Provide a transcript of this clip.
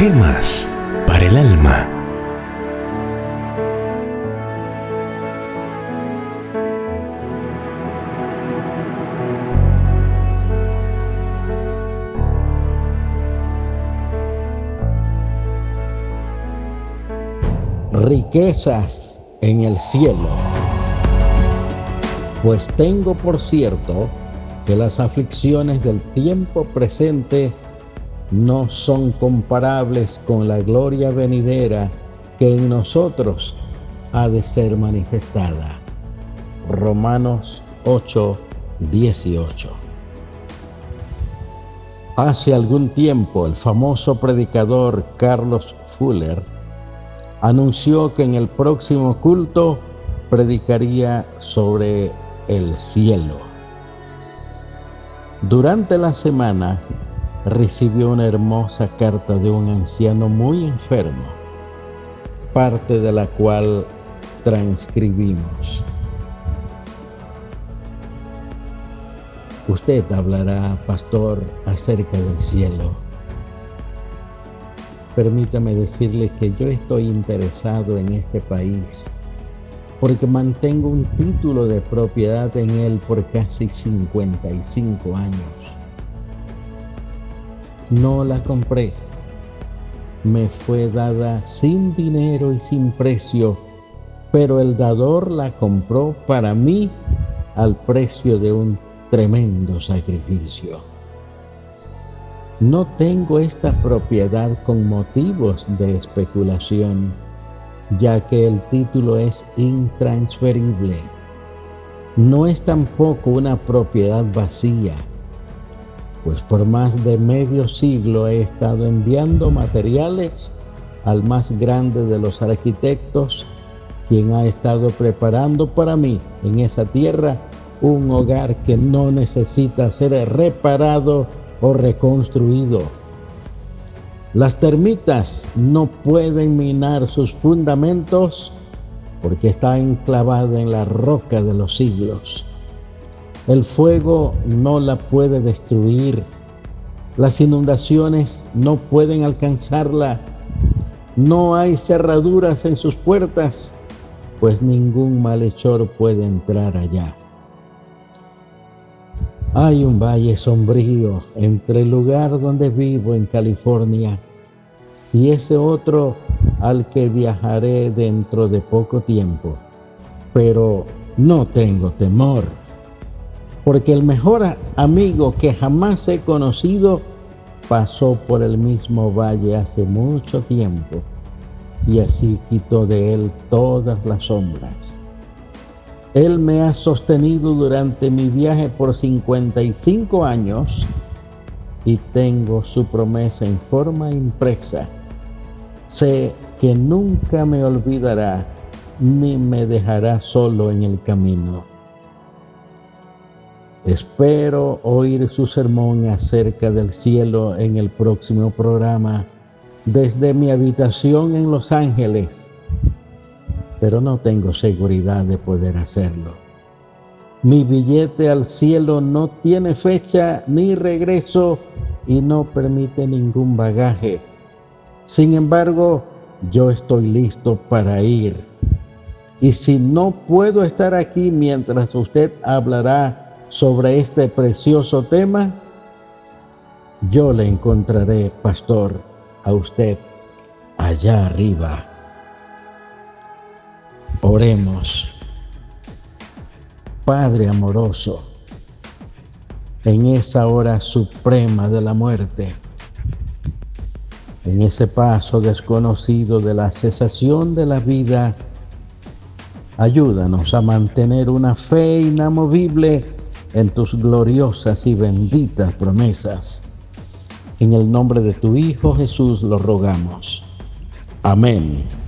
Gemas para el alma. riquezas en el cielo. Pues tengo por cierto que las aflicciones del tiempo presente no son comparables con la gloria venidera que en nosotros ha de ser manifestada. Romanos 8, 18. Hace algún tiempo el famoso predicador Carlos Fuller anunció que en el próximo culto predicaría sobre el cielo. Durante la semana recibió una hermosa carta de un anciano muy enfermo, parte de la cual transcribimos. Usted hablará, pastor, acerca del cielo permítame decirle que yo estoy interesado en este país porque mantengo un título de propiedad en él por casi 55 años. No la compré. Me fue dada sin dinero y sin precio, pero el dador la compró para mí al precio de un tremendo sacrificio. No tengo esta propiedad con motivos de especulación, ya que el título es intransferible. No es tampoco una propiedad vacía, pues por más de medio siglo he estado enviando materiales al más grande de los arquitectos, quien ha estado preparando para mí en esa tierra un hogar que no necesita ser reparado o reconstruido. Las termitas no pueden minar sus fundamentos porque está enclavada en la roca de los siglos. El fuego no la puede destruir. Las inundaciones no pueden alcanzarla. No hay cerraduras en sus puertas, pues ningún malhechor puede entrar allá. Hay un valle sombrío entre el lugar donde vivo en California y ese otro al que viajaré dentro de poco tiempo. Pero no tengo temor, porque el mejor amigo que jamás he conocido pasó por el mismo valle hace mucho tiempo y así quitó de él todas las sombras. Él me ha sostenido durante mi viaje por 55 años y tengo su promesa en forma impresa. Sé que nunca me olvidará ni me dejará solo en el camino. Espero oír su sermón acerca del cielo en el próximo programa desde mi habitación en Los Ángeles pero no tengo seguridad de poder hacerlo. Mi billete al cielo no tiene fecha ni regreso y no permite ningún bagaje. Sin embargo, yo estoy listo para ir. Y si no puedo estar aquí mientras usted hablará sobre este precioso tema, yo le encontraré, pastor, a usted allá arriba. Oremos. Padre amoroso, en esa hora suprema de la muerte, en ese paso desconocido de la cesación de la vida, ayúdanos a mantener una fe inamovible en tus gloriosas y benditas promesas. En el nombre de tu Hijo Jesús lo rogamos. Amén.